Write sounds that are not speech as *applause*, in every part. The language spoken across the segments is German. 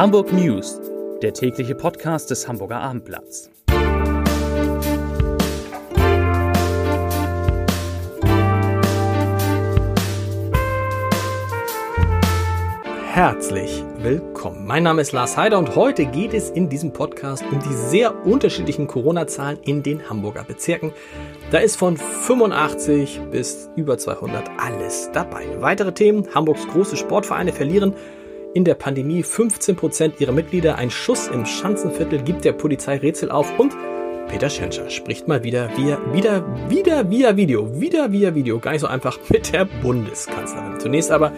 Hamburg News, der tägliche Podcast des Hamburger Abendblatts. Herzlich willkommen. Mein Name ist Lars Heider und heute geht es in diesem Podcast um die sehr unterschiedlichen Corona-Zahlen in den Hamburger Bezirken. Da ist von 85 bis über 200 alles dabei. Weitere Themen: Hamburgs große Sportvereine verlieren in der Pandemie 15 Prozent ihrer Mitglieder. Ein Schuss im Schanzenviertel gibt der Polizei Rätsel auf und Peter Schenscher spricht mal wieder via, wieder, wieder via Video, wieder via Video, gar nicht so einfach mit der Bundeskanzlerin. Zunächst aber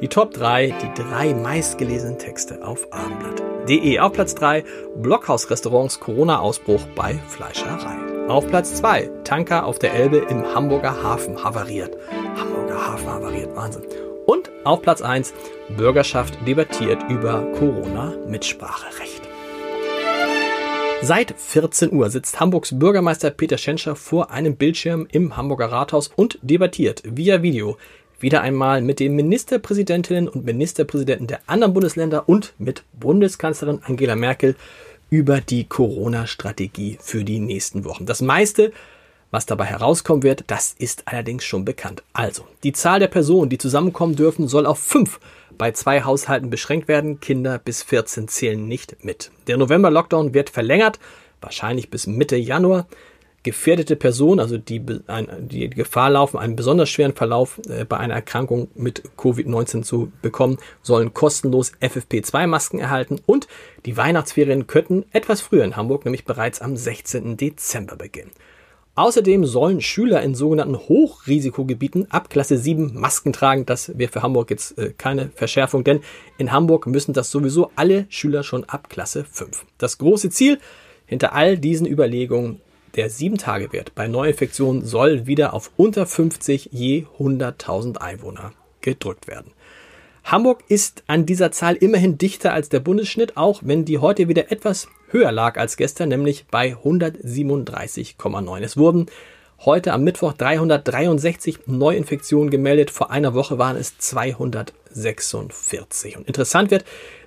die Top 3, die drei meistgelesenen Texte auf abendblatt.de. Auf Platz 3, Blockhausrestaurants Corona-Ausbruch bei Fleischerei. Auf Platz 2, Tanker auf der Elbe im Hamburger Hafen havariert. Hamburger Hafen havariert, Wahnsinn. Und auf Platz 1, Bürgerschaft debattiert über Corona-Mitspracherecht. Seit 14 Uhr sitzt Hamburgs Bürgermeister Peter Schenscher vor einem Bildschirm im Hamburger Rathaus und debattiert via Video wieder einmal mit den Ministerpräsidentinnen und Ministerpräsidenten der anderen Bundesländer und mit Bundeskanzlerin Angela Merkel über die Corona-Strategie für die nächsten Wochen. Das meiste, was dabei herauskommen wird, das ist allerdings schon bekannt. Also, die Zahl der Personen, die zusammenkommen dürfen, soll auf fünf bei zwei Haushalten beschränkt werden. Kinder bis 14 zählen nicht mit. Der November-Lockdown wird verlängert, wahrscheinlich bis Mitte Januar gefährdete Personen, also die, die Gefahr laufen, einen besonders schweren Verlauf äh, bei einer Erkrankung mit Covid-19 zu bekommen, sollen kostenlos FFP2-Masken erhalten und die Weihnachtsferien könnten etwas früher in Hamburg, nämlich bereits am 16. Dezember beginnen. Außerdem sollen Schüler in sogenannten Hochrisikogebieten ab Klasse 7 Masken tragen. Das wäre für Hamburg jetzt äh, keine Verschärfung, denn in Hamburg müssen das sowieso alle Schüler schon ab Klasse 5. Das große Ziel hinter all diesen Überlegungen der 7-Tage-Wert bei Neuinfektionen soll wieder auf unter 50 je 100.000 Einwohner gedrückt werden. Hamburg ist an dieser Zahl immerhin dichter als der Bundesschnitt, auch wenn die heute wieder etwas höher lag als gestern, nämlich bei 137,9. Es wurden heute am Mittwoch 363 Neuinfektionen gemeldet. Vor einer Woche waren es 246. Und interessant wird,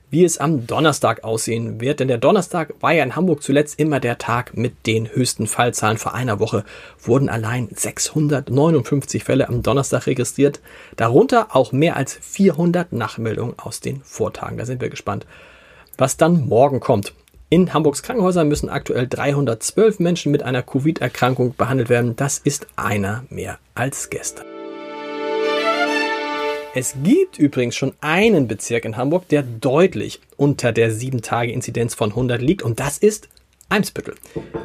wie es am Donnerstag aussehen wird. Denn der Donnerstag war ja in Hamburg zuletzt immer der Tag mit den höchsten Fallzahlen. Vor einer Woche wurden allein 659 Fälle am Donnerstag registriert. Darunter auch mehr als 400 Nachmeldungen aus den Vortagen. Da sind wir gespannt, was dann morgen kommt. In Hamburgs Krankenhäusern müssen aktuell 312 Menschen mit einer Covid-Erkrankung behandelt werden. Das ist einer mehr als gestern. Es gibt übrigens schon einen Bezirk in Hamburg, der deutlich unter der 7-Tage-Inzidenz von 100 liegt und das ist Eimsbüttel.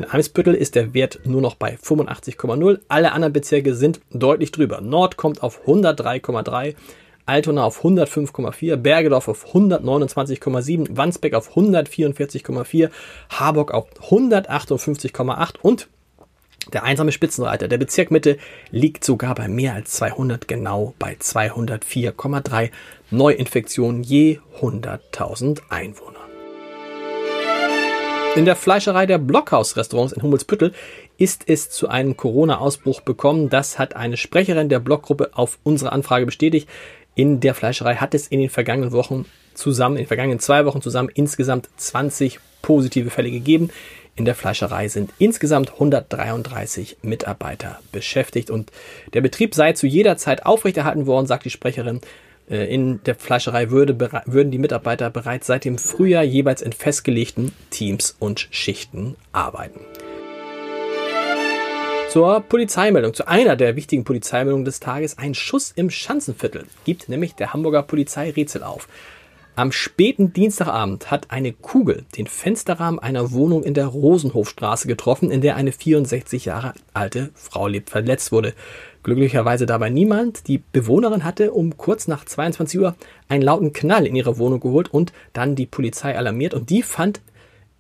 In Eimsbüttel ist der Wert nur noch bei 85,0. Alle anderen Bezirke sind deutlich drüber. Nord kommt auf 103,3, Altona auf 105,4, Bergedorf auf 129,7, Wandsbek auf 144,4, Harburg auf 158,8 und der einsame Spitzenreiter der Bezirk Mitte liegt sogar bei mehr als 200, genau bei 204,3 Neuinfektionen je 100.000 Einwohner. In der Fleischerei der Blockhaus-Restaurants in Hummelsbüttel ist es zu einem Corona-Ausbruch gekommen. Das hat eine Sprecherin der Blockgruppe auf unsere Anfrage bestätigt. In der Fleischerei hat es in den vergangenen Wochen zusammen, in den vergangenen zwei Wochen zusammen insgesamt 20 positive Fälle gegeben. In der Fleischerei sind insgesamt 133 Mitarbeiter beschäftigt und der Betrieb sei zu jeder Zeit aufrechterhalten worden, sagt die Sprecherin. Äh, in der Fleischerei würde, würden die Mitarbeiter bereits seit dem Frühjahr jeweils in festgelegten Teams und Schichten arbeiten. Zur Polizeimeldung, zu einer der wichtigen Polizeimeldungen des Tages, ein Schuss im Schanzenviertel gibt nämlich der Hamburger Polizei Rätsel auf. Am späten Dienstagabend hat eine Kugel den Fensterrahmen einer Wohnung in der Rosenhofstraße getroffen, in der eine 64 Jahre alte Frau lebt, verletzt wurde. Glücklicherweise dabei niemand. Die Bewohnerin hatte um kurz nach 22 Uhr einen lauten Knall in ihre Wohnung geholt und dann die Polizei alarmiert und die fand,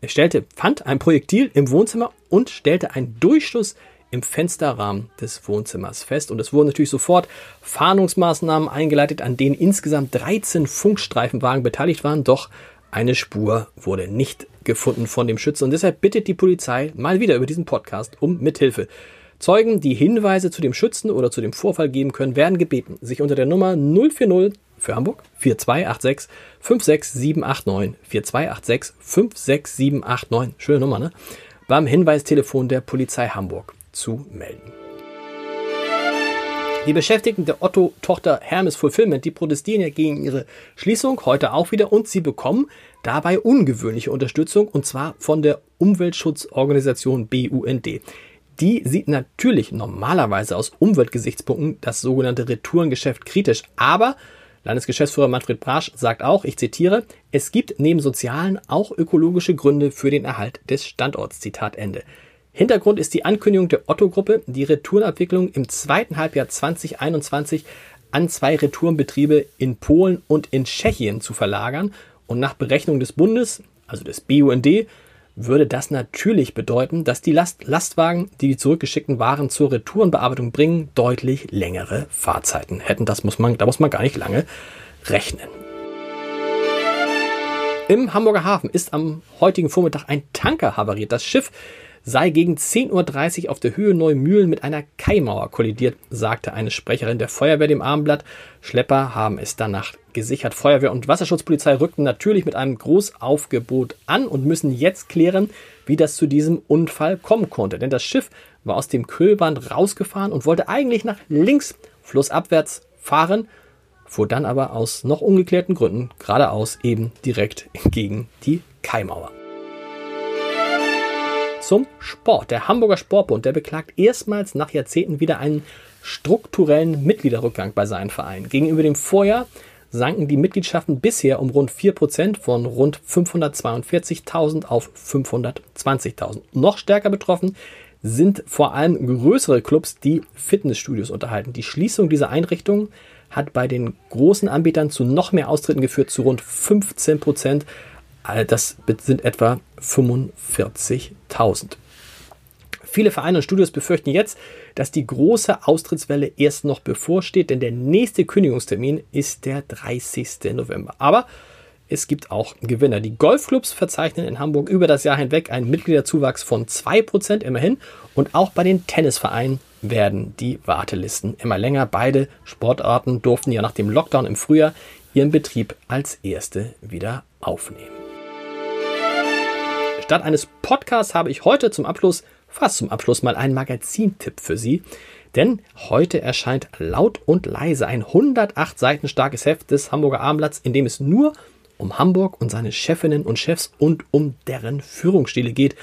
stellte, fand ein Projektil im Wohnzimmer und stellte einen Durchschuss im Fensterrahmen des Wohnzimmers fest. Und es wurden natürlich sofort Fahndungsmaßnahmen eingeleitet, an denen insgesamt 13 Funkstreifenwagen beteiligt waren. Doch eine Spur wurde nicht gefunden von dem Schützen. Und deshalb bittet die Polizei mal wieder über diesen Podcast um Mithilfe. Zeugen, die Hinweise zu dem Schützen oder zu dem Vorfall geben können, werden gebeten, sich unter der Nummer 040 für Hamburg 4286 56789 4286 56789. Schöne Nummer, ne? Beim Hinweistelefon der Polizei Hamburg zu melden. Die Beschäftigten der Otto-Tochter Hermes Fulfillment, die protestieren ja gegen ihre Schließung heute auch wieder und sie bekommen dabei ungewöhnliche Unterstützung und zwar von der Umweltschutzorganisation BUND. Die sieht natürlich normalerweise aus Umweltgesichtspunkten das sogenannte Retourengeschäft kritisch, aber Landesgeschäftsführer Manfred Brasch sagt auch, ich zitiere, es gibt neben sozialen auch ökologische Gründe für den Erhalt des Standorts. Zitat Ende. Hintergrund ist die Ankündigung der Otto-Gruppe, die Retourenabwicklung im zweiten Halbjahr 2021 an zwei Retourenbetriebe in Polen und in Tschechien zu verlagern. Und nach Berechnung des Bundes, also des BUND, würde das natürlich bedeuten, dass die Last Lastwagen, die die zurückgeschickten Waren zur Retourenbearbeitung bringen, deutlich längere Fahrzeiten hätten. Das muss man, da muss man gar nicht lange rechnen. Im Hamburger Hafen ist am heutigen Vormittag ein Tanker havariert. Das Schiff sei gegen 10.30 Uhr auf der Höhe Neumühlen mit einer Kaimauer kollidiert, sagte eine Sprecherin der Feuerwehr dem Abendblatt. Schlepper haben es danach gesichert. Feuerwehr und Wasserschutzpolizei rückten natürlich mit einem Großaufgebot an und müssen jetzt klären, wie das zu diesem Unfall kommen konnte. Denn das Schiff war aus dem Kühlband rausgefahren und wollte eigentlich nach links flussabwärts fahren, fuhr dann aber aus noch ungeklärten Gründen geradeaus eben direkt gegen die Kaimauer zum Sport. Der Hamburger Sportbund, der beklagt erstmals nach Jahrzehnten wieder einen strukturellen Mitgliederrückgang bei seinen Vereinen. Gegenüber dem Vorjahr sanken die Mitgliedschaften bisher um rund 4% von rund 542.000 auf 520.000. Noch stärker betroffen sind vor allem größere Clubs, die Fitnessstudios unterhalten. Die Schließung dieser Einrichtungen hat bei den großen Anbietern zu noch mehr Austritten geführt, zu rund 15 Prozent. Das sind etwa 45.000. Viele Vereine und Studios befürchten jetzt, dass die große Austrittswelle erst noch bevorsteht, denn der nächste Kündigungstermin ist der 30. November. Aber es gibt auch Gewinner. Die Golfclubs verzeichnen in Hamburg über das Jahr hinweg einen Mitgliederzuwachs von 2% immerhin und auch bei den Tennisvereinen werden die Wartelisten immer länger. Beide Sportarten durften ja nach dem Lockdown im Frühjahr ihren Betrieb als erste wieder aufnehmen. Statt eines Podcasts habe ich heute zum Abschluss, fast zum Abschluss, mal einen Magazintipp für Sie. Denn heute erscheint Laut und Leise ein 108 Seiten starkes Heft des Hamburger Abendblatts, in dem es nur um Hamburg und seine Chefinnen und Chefs und um deren Führungsstile geht.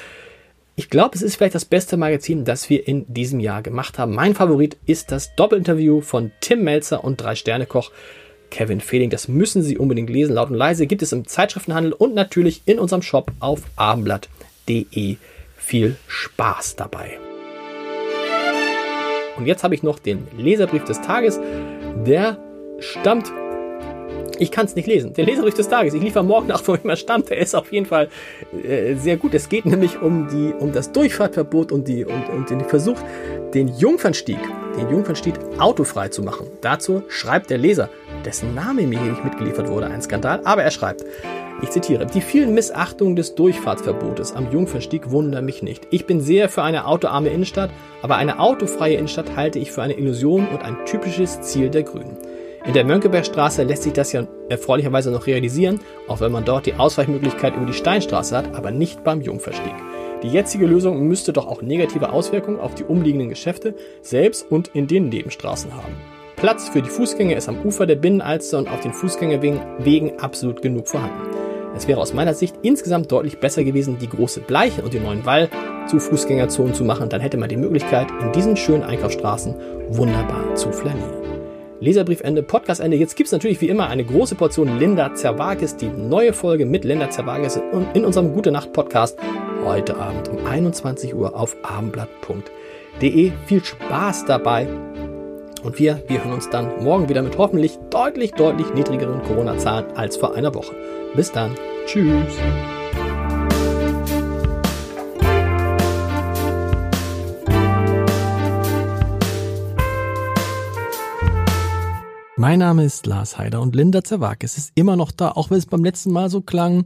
Ich glaube, es ist vielleicht das beste Magazin, das wir in diesem Jahr gemacht haben. Mein Favorit ist das Doppelinterview von Tim Melzer und Drei-Sterne-Koch Kevin Fehling. Das müssen Sie unbedingt lesen. Laut und leise gibt es im Zeitschriftenhandel und natürlich in unserem Shop auf abendblatt.de. Viel Spaß dabei. Und jetzt habe ich noch den Leserbrief des Tages. Der stammt ich kann es nicht lesen. Der Leserbrief des Tages. Ich liefere morgen nach, wo immer stammt. Der ist auf jeden Fall äh, sehr gut. Es geht nämlich um, die, um das Durchfahrtverbot und, die, und, und den Versuch, den Jungfernstieg, den Jungfernstieg autofrei zu machen. Dazu schreibt der Leser, dessen Name mir hier nicht mitgeliefert wurde, ein Skandal, aber er schreibt, ich zitiere, die vielen Missachtungen des Durchfahrtsverbotes am Jungfernstieg wundern mich nicht. Ich bin sehr für eine autoarme Innenstadt, aber eine autofreie Innenstadt halte ich für eine Illusion und ein typisches Ziel der Grünen. In der Mönckebergstraße lässt sich das ja erfreulicherweise noch realisieren, auch wenn man dort die Ausweichmöglichkeit über die Steinstraße hat, aber nicht beim Jungverstieg. Die jetzige Lösung müsste doch auch negative Auswirkungen auf die umliegenden Geschäfte selbst und in den Nebenstraßen haben. Platz für die Fußgänger ist am Ufer der Binnenalster und auf den Fußgängerwegen absolut genug vorhanden. Es wäre aus meiner Sicht insgesamt deutlich besser gewesen, die große Bleiche und den neuen Wall zu Fußgängerzonen zu machen. Dann hätte man die Möglichkeit, in diesen schönen Einkaufsstraßen wunderbar zu flanieren. Leserbriefende, Podcastende. Jetzt gibt es natürlich wie immer eine große Portion Linda Zerwakis, die neue Folge mit Linda Zerwakis in unserem Gute Nacht Podcast heute Abend um 21 Uhr auf abendblatt.de. Viel Spaß dabei. Und wir, wir hören uns dann morgen wieder mit hoffentlich deutlich, deutlich niedrigeren Corona-Zahlen als vor einer Woche. Bis dann. Tschüss. Mein Name ist Lars Heider und Linda Zerwakis ist immer noch da, auch wenn es beim letzten Mal so klang,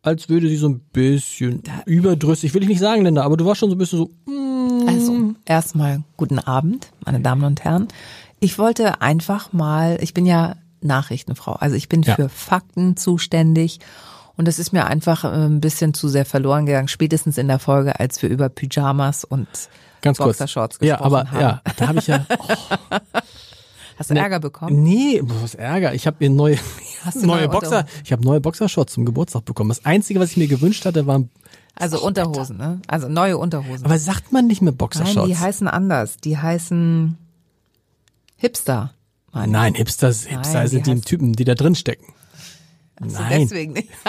als würde sie so ein bisschen überdrüssig, will ich nicht sagen, Linda, aber du warst schon so ein bisschen so. Mm. Also, erstmal guten Abend, meine Damen und Herren. Ich wollte einfach mal, ich bin ja Nachrichtenfrau. Also ich bin Ja. für Fakten zuständig. Und das ist mir einfach äh, ein bisschen zu sehr verloren gegangen, spätestens in der Folge, als wir über Pyjamas und Ganz kurz. Boxershorts Ja, gesprochen aber haben. ja, da habe ich ja *laughs* oh, Hast du Ärger bekommen? nee, was Ärger. Ich habe mir neue *laughs* neue neue Boxer, Unterhosen? ich habe neue Boxershorts zum Geburtstag bekommen. Das einzige, was ich mir gewünscht hatte, waren Also Unterhosen, ne? Also neue Unterhosen. aber sagt man nicht mehr Nein, Boxershorts? die heißen anders. Die heißen Hipster. meine. Nein, Hipsters, Hipster Nein, sind die die Typen, die da drin stecken. Nein. deswegen nicht. *laughs*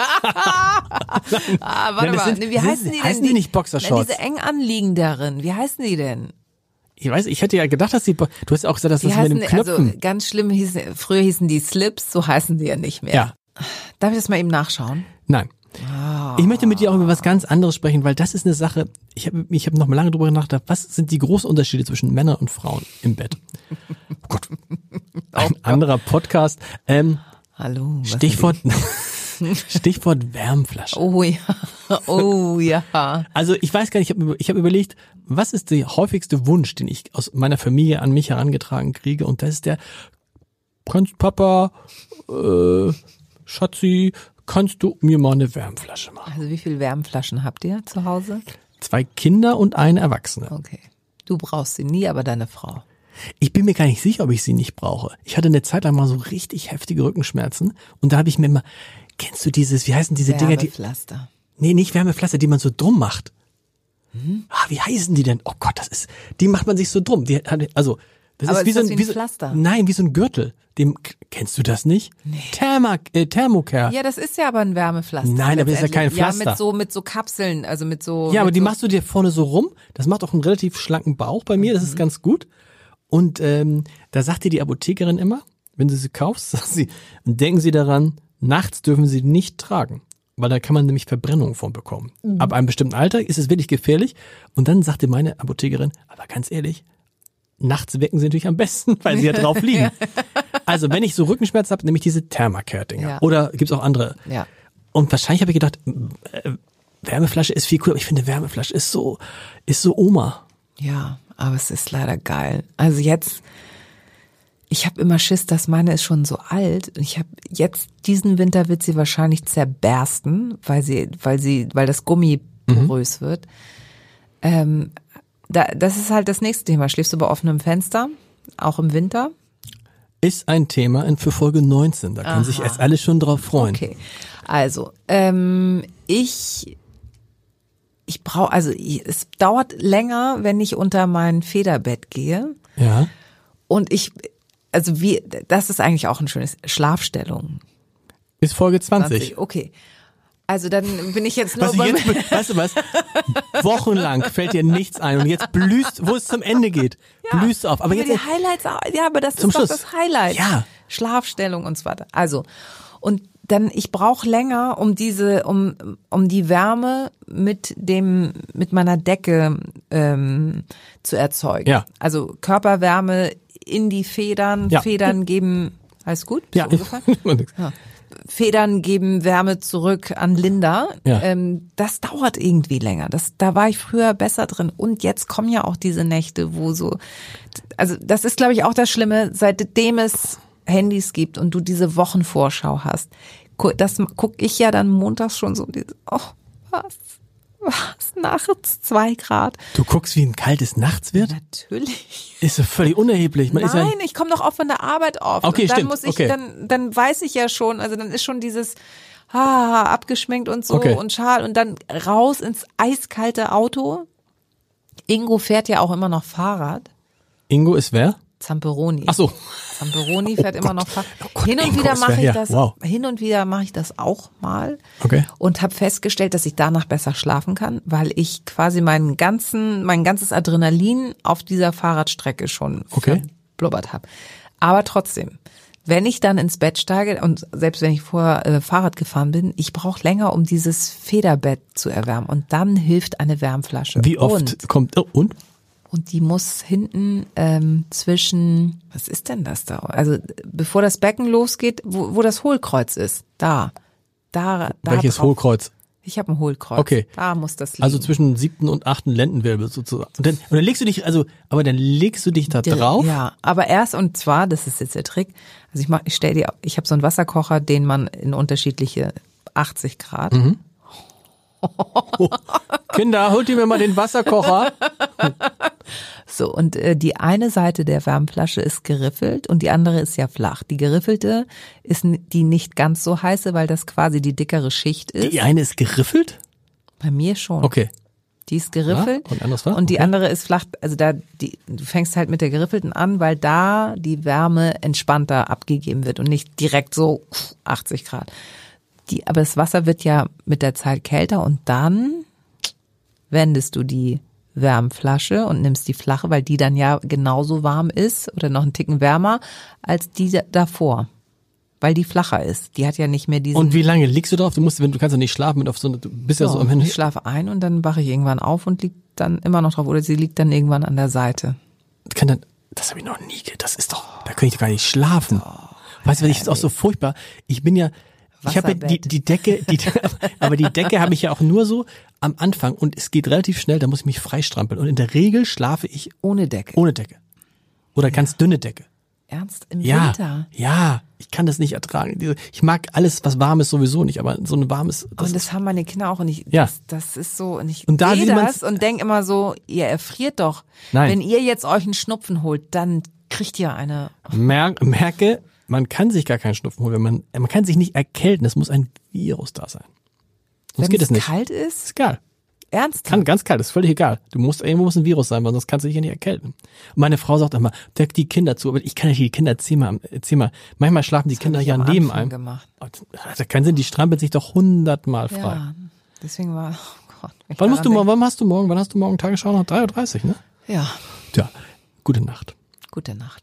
ah, warte Nein, mal. sind- wie heißen die denn? heißen die nicht Boxershorts? Na, diese eng anliegenderen. Wie heißen die denn? Ich weiß, ich hätte ja gedacht, dass die, du hast ja auch gesagt, dass Die das mit heißen, den Knöpfen. also ganz schlimm hießen, früher hießen die Slips, so heißen sie ja nicht mehr. ja, Darf ich das mal eben nachschauen? nein. Ich möchte mit dir auch über was ganz anderes sprechen, weil das ist eine Sache, ich habe ich hab noch mal lange drüber nachgedacht, was sind die großen Unterschiede zwischen Männern und Frauen im Bett? Oh Gott. *laughs* Ein anderer Podcast. Ähm, Hallo. Stichwort, *laughs* *laughs* Stichwort Wärmflasche. Oh ja. *laughs* Oh ja. Also ich weiß gar nicht, ich habe ich hab überlegt, was ist der häufigste Wunsch, den ich aus meiner Familie an mich herangetragen kriege? Und das ist der, kannst Papa, äh, Schatzi, kannst du mir mal eine Wärmflasche machen? Also wie viele Wärmflaschen habt ihr zu Hause? Zwei Kinder und eine Erwachsene. Okay. Du brauchst sie nie, aber deine Frau. Ich bin mir gar nicht sicher, ob ich sie nicht brauche. Ich hatte eine Zeit lang mal so richtig heftige Rückenschmerzen und da habe ich mir immer, kennst du dieses, wie heißen diese Dinger, die, Wärmepflaster. nee, nicht Wärmepflaster, die man so drum macht. Ah, wie heißen die denn? Oh Gott, das ist, die macht man sich so drum. Die, also, das Aber ist wie ist so das ein, wie ein so, Pflaster? Nein, wie so ein Gürtel. Dem, kennst du das nicht? Nee. Therma, äh, Thermocare. Ja, das ist ja aber ein Wärmepflaster. Nein, aber das ist ja kein. Pflaster. Ja, mit so, mit so Kapseln, also mit so. Ja, aber mit die so, machst du dir vorne so rum. Das macht auch einen relativ schlanken Bauch bei mir. Das Mhm. ist ganz gut. Und ähm, da sagt dir die Apothekerin immer, wenn du sie kaufst, *laughs* sagt sie, denken Sie daran, nachts dürfen Sie nicht tragen. Weil da kann man nämlich Verbrennung von bekommen. Mhm. Ab einem bestimmten Alter ist es wirklich gefährlich. Und dann sagte meine Apothekerin, aber ganz ehrlich, nachts wecken sie natürlich am besten, weil sie ja *laughs* drauf liegen. Also wenn ich so Rückenschmerzen habe, nehme ich diese Thermacare-Dinger. Ja. Oder gibt's auch andere. Ja. Und wahrscheinlich habe ich gedacht, äh, Wärmeflasche ist viel cooler, aber ich finde Wärmeflasche ist so, ist so Oma. Ja, aber es ist leider geil. Also jetzt, ich habe immer Schiss, dass meine ist schon so alt. Ich habe jetzt diesen Winter wird sie wahrscheinlich zerbersten, weil sie, weil sie, weil das Gummi porös wird. Ähm, da, das ist halt das nächste Thema. Schläfst du bei offenem Fenster, auch im Winter? Ist ein Thema für Folge 19. Da können sich jetzt alle schon drauf freuen. Okay. Also, ähm, ich ich brauche also es dauert länger, wenn ich unter mein Federbett gehe Ja. und ich also wie das ist eigentlich auch ein schönes Schlafstellung. Ist Folge 20. 20. Okay. Also dann bin ich jetzt *laughs* nur Was beim- jetzt, weißt du was? Wochenlang fällt dir nichts ein und jetzt blühst, wo es zum Ende geht, blühst du auf. Aber Aber jetzt, die Highlights, ja, aber das Zum ist doch Schluss. das Highlight. Ja. Schlafstellung und so weiter. Also, und dann, ich brauche länger, um diese, um, um die Wärme mit dem, mit meiner Decke ähm, zu erzeugen. Ja. Also Körperwärme in die Federn, Ja. Federn geben, alles gut? ja. So ungefähr? *laughs* Ja. Federn geben Wärme zurück an Linda. Ja. Ähm, das dauert irgendwie länger. Das, da war ich früher besser drin. Und jetzt kommen ja auch diese Nächte, wo so, also das ist, glaube ich, auch das Schlimme, seitdem es Handys gibt und du diese Wochenvorschau hast. Das gucke ich ja dann montags schon so, oh, was, was, nachts zwei Grad. Du guckst, wie ein kaltes nachts wird? Natürlich. Ist so völlig unerheblich. Man ist ja, Nein, ich komme doch auch von der Arbeit oft. Okay, dann stimmt, muss ich, okay. dann, dann weiß ich ja schon, also dann ist schon dieses ah, abgeschminkt und so Okay. und Schal und dann raus ins eiskalte Auto. Ingo fährt ja auch immer noch Fahrrad. Ingo ist wer? Zamperoni. Ach so. Zamperoni fährt immer noch Fahrrad. Oh Gott, hin und wieder mache ich das. wow. Hin und wieder mache ich das auch mal. Okay. Und habe festgestellt, dass ich danach besser schlafen kann, weil ich quasi meinen ganzen, mein ganzes Adrenalin auf dieser Fahrradstrecke schon Okay. verblubbert habe. Aber trotzdem, wenn ich dann ins Bett steige und selbst wenn ich vorher äh, Fahrrad gefahren bin, ich brauche länger, um dieses Federbett zu erwärmen. Und dann hilft eine Wärmflasche. Wie oft Und, kommt, oh, und? Und die muss hinten ähm, zwischen, was ist denn das da? Also bevor das Becken losgeht, wo, wo das Hohlkreuz ist, da. Da, da Welches drauf. Hohlkreuz? Ich habe ein Hohlkreuz. Okay. Da muss das liegen. Also zwischen siebten und achten Lendenwirbel sozusagen. Und dann, und dann legst du dich, also, aber dann legst du dich da drauf. Ja, aber erst und zwar, das ist jetzt der Trick. Also ich mach, ich stell dir, ich habe so einen Wasserkocher, den man in unterschiedliche 80 Grad. Mhm. *laughs* Kinder, holt ihr mir mal den Wasserkocher. *laughs* So, und äh, die eine Seite der Wärmflasche ist geriffelt und die andere ist ja flach. Die geriffelte ist die nicht ganz so heiße, weil das quasi die dickere Schicht ist. Die eine ist geriffelt? Bei mir schon. Okay. Die ist geriffelt Ja, und anderes war? und die Okay. andere ist flach. Also da, die, du fängst halt mit der geriffelten an, weil da die Wärme entspannter abgegeben wird und nicht direkt so 80 Grad. Die, aber das Wasser wird ja mit der Zeit kälter und dann wendest du die Wärmflasche und nimmst die flache, weil die dann ja genauso warm ist oder noch einen Ticken wärmer als die da- davor. Weil die flacher ist. Die hat ja nicht mehr diesen. Und wie lange liegst du drauf? Du musst, wenn du kannst ja nicht schlafen mit auf so eine, du bist ja so am Ende. ich schlafe ein und dann wache ich irgendwann auf und liegt dann immer noch drauf oder sie liegt dann irgendwann an der Seite. Kann dann, das habe ich noch nie, das ist doch, da könnte ich doch gar nicht schlafen. weißt du, was ich ist auch so furchtbar. Ich bin ja, ich habe ja die, die Decke, die, *laughs* aber die Decke habe ich ja auch nur so am Anfang und es geht relativ schnell, da muss ich mich freistrampeln. Und in der Regel schlafe ich Ohne Decke. ohne Decke. Oder ganz dünne Decke. Ernst im Ja, Winter. ja, ich kann das nicht ertragen. Ich mag alles, was warm ist, sowieso nicht, aber so ein warmes, das und das haben meine Kinder auch und ich, Ja. das, das ist so, und ich Und da sehe das und denk immer so, ihr erfriert doch. Nein. Wenn ihr jetzt euch einen Schnupfen holt, dann kriegt ihr eine, Mer merke, man kann sich gar keinen Schnupfen holen, wenn man, man kann sich nicht erkälten, es muss ein Virus da sein. Sonst wenn geht es nicht. kalt ist, Ist egal. ernst. Kann ganz kalt, ist völlig egal. Du musst, irgendwo muss ein Virus sein, weil sonst kannst du dich ja nicht erkälten. Und meine Frau sagt immer, deck die Kinder zu, aber ich kann ja die Kinder, erzähl mal, erzähl mal. Manchmal schlafen die Kinder hab ich ja neben einem. gemacht. Oh, Das hat keinen Sinn, die strampeln sich doch hundertmal frei. Ja, deswegen war, *laughs* oh Gott. Wann musst du, morgen- wann hast du morgen, wann hast du morgen Tagesschau noch? 3.30 Uhr, ne? Ja, Tja, gute Nacht. gute Nacht.